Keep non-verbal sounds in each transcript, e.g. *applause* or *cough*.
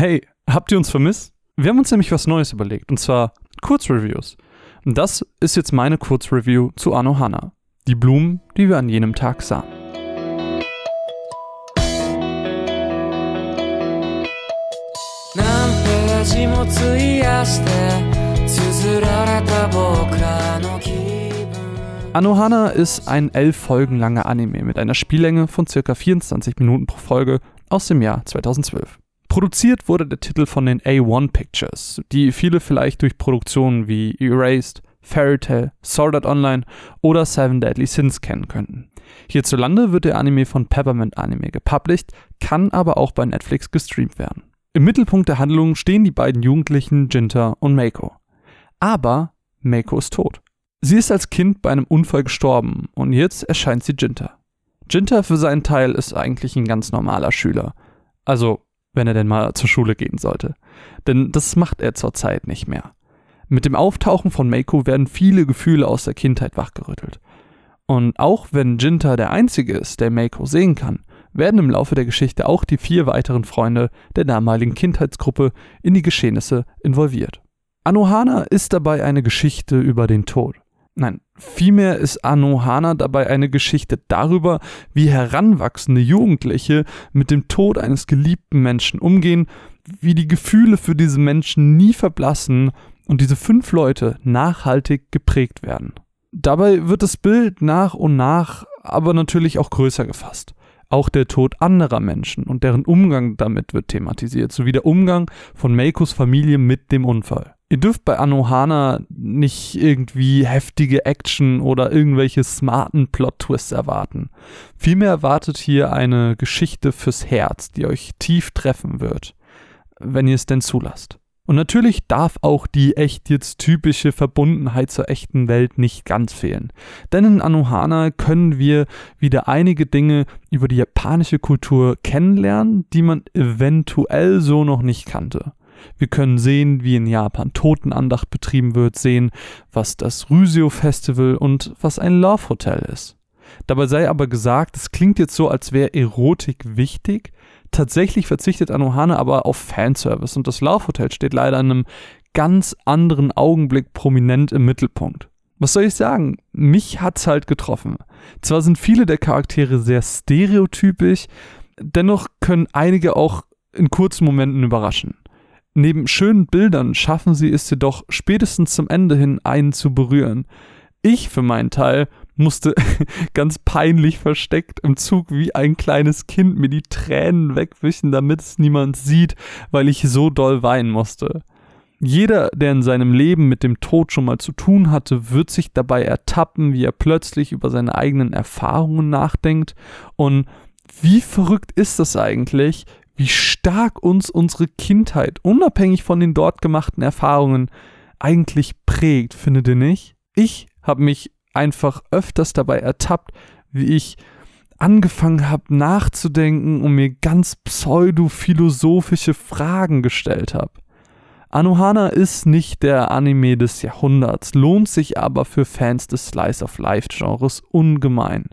Hey, habt ihr uns vermisst? Wir haben uns nämlich was Neues überlegt, und zwar Kurzreviews. Und das ist jetzt meine Kurzreview zu Anohana, die Blumen, die wir an jenem Tag sahen. Anohana ist ein elf Folgen langer Anime mit einer Spiellänge von ca. 24 Minuten pro Folge aus dem Jahr 2012. Produziert wurde der Titel von den A1 Pictures, die viele vielleicht durch Produktionen wie Erased, Fairy Tail, Sword Art Online oder Seven Deadly Sins kennen könnten. Hierzulande wird der Anime von Peppermint Anime gepublished, kann aber auch bei Netflix gestreamt werden. Im Mittelpunkt der Handlung stehen die beiden Jugendlichen Jinta und Meiko. Aber Meiko ist tot. Sie ist als Kind bei einem Unfall gestorben und jetzt erscheint sie Jinta. Jinta für seinen Teil ist eigentlich ein ganz normaler Schüler. Also wenn er denn mal zur Schule gehen sollte. Denn das macht er zurzeit nicht mehr. Mit dem Auftauchen von Meiko werden viele Gefühle aus der Kindheit wachgerüttelt. Und auch wenn Jinta der Einzige ist, der Meiko sehen kann, werden im Laufe der Geschichte auch die vier weiteren Freunde der damaligen Kindheitsgruppe in die Geschehnisse involviert. Anohana ist dabei eine Geschichte über den Tod. Nein, vielmehr ist Anohana dabei eine Geschichte darüber, wie heranwachsende Jugendliche mit dem Tod eines geliebten Menschen umgehen, wie die Gefühle für diese Menschen nie verblassen und diese fünf Leute nachhaltig geprägt werden. Dabei wird das Bild nach und nach aber natürlich auch größer gefasst. Auch der Tod anderer Menschen und deren Umgang damit wird thematisiert, sowie der Umgang von Meikos Familie mit dem Unfall. Ihr dürft bei Anohana nicht irgendwie heftige Action oder irgendwelche smarten Plot-Twists erwarten. Vielmehr erwartet hier eine Geschichte fürs Herz, die euch tief treffen wird, wenn ihr es denn zulasst. Und natürlich darf auch die echt jetzt typische Verbundenheit zur echten Welt nicht ganz fehlen. Denn in Anohana können wir wieder einige Dinge über die japanische Kultur kennenlernen, die man eventuell so noch nicht kannte. Wir können sehen, wie in Japan Totenandacht betrieben wird, sehen, was das Rysio Festival und was ein Love Hotel ist. Dabei sei aber gesagt, es klingt jetzt so, als wäre Erotik wichtig. Tatsächlich verzichtet Anohana aber auf Fanservice und das Love Hotel steht leider in einem ganz anderen Augenblick prominent im Mittelpunkt. Was soll ich sagen? Mich hat's halt getroffen. Zwar sind viele der Charaktere sehr stereotypisch, dennoch können einige auch in kurzen Momenten überraschen. Neben schönen Bildern schaffen sie es jedoch spätestens zum Ende hin einen zu berühren. Ich für meinen Teil musste *laughs* ganz peinlich versteckt im Zug wie ein kleines Kind mir die Tränen wegwischen, damit es niemand sieht, weil ich so doll weinen musste. Jeder, der in seinem Leben mit dem Tod schon mal zu tun hatte, wird sich dabei ertappen, wie er plötzlich über seine eigenen Erfahrungen nachdenkt. Und wie verrückt ist das eigentlich, wie stark uns unsere Kindheit, unabhängig von den dort gemachten Erfahrungen, eigentlich prägt, findet ihr nicht? Ich habe mich einfach öfters dabei ertappt, wie ich angefangen habe nachzudenken und mir ganz pseudo-philosophische Fragen gestellt habe. Anohana ist nicht der Anime des Jahrhunderts, lohnt sich aber für Fans des Slice of Life Genres ungemein.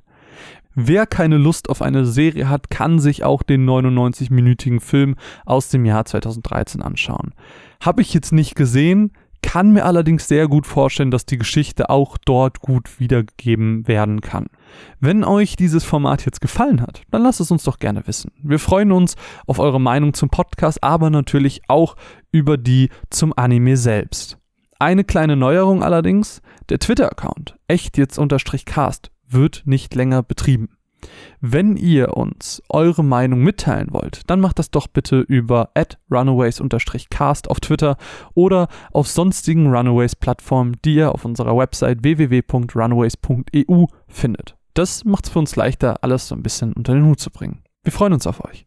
Wer keine Lust auf eine Serie hat, kann sich auch den 99-minütigen Film aus dem Jahr 2013 anschauen. Habe ich jetzt nicht gesehen, kann mir allerdings sehr gut vorstellen, dass die Geschichte auch dort gut wiedergegeben werden kann. Wenn euch dieses Format jetzt gefallen hat, dann lasst es uns doch gerne wissen. Wir freuen uns auf eure Meinung zum Podcast, aber natürlich auch über die zum Anime selbst. Eine kleine Neuerung allerdings, der Twitter-Account, echt jetzt unterstrich cast, wird nicht länger betrieben. Wenn ihr uns eure Meinung mitteilen wollt, dann macht das doch bitte über runaways-cast auf Twitter oder auf sonstigen Runaways-Plattformen, die ihr auf unserer Website www.runaways.eu findet. Das macht es für uns leichter, alles so ein bisschen unter den Hut zu bringen. Wir freuen uns auf euch.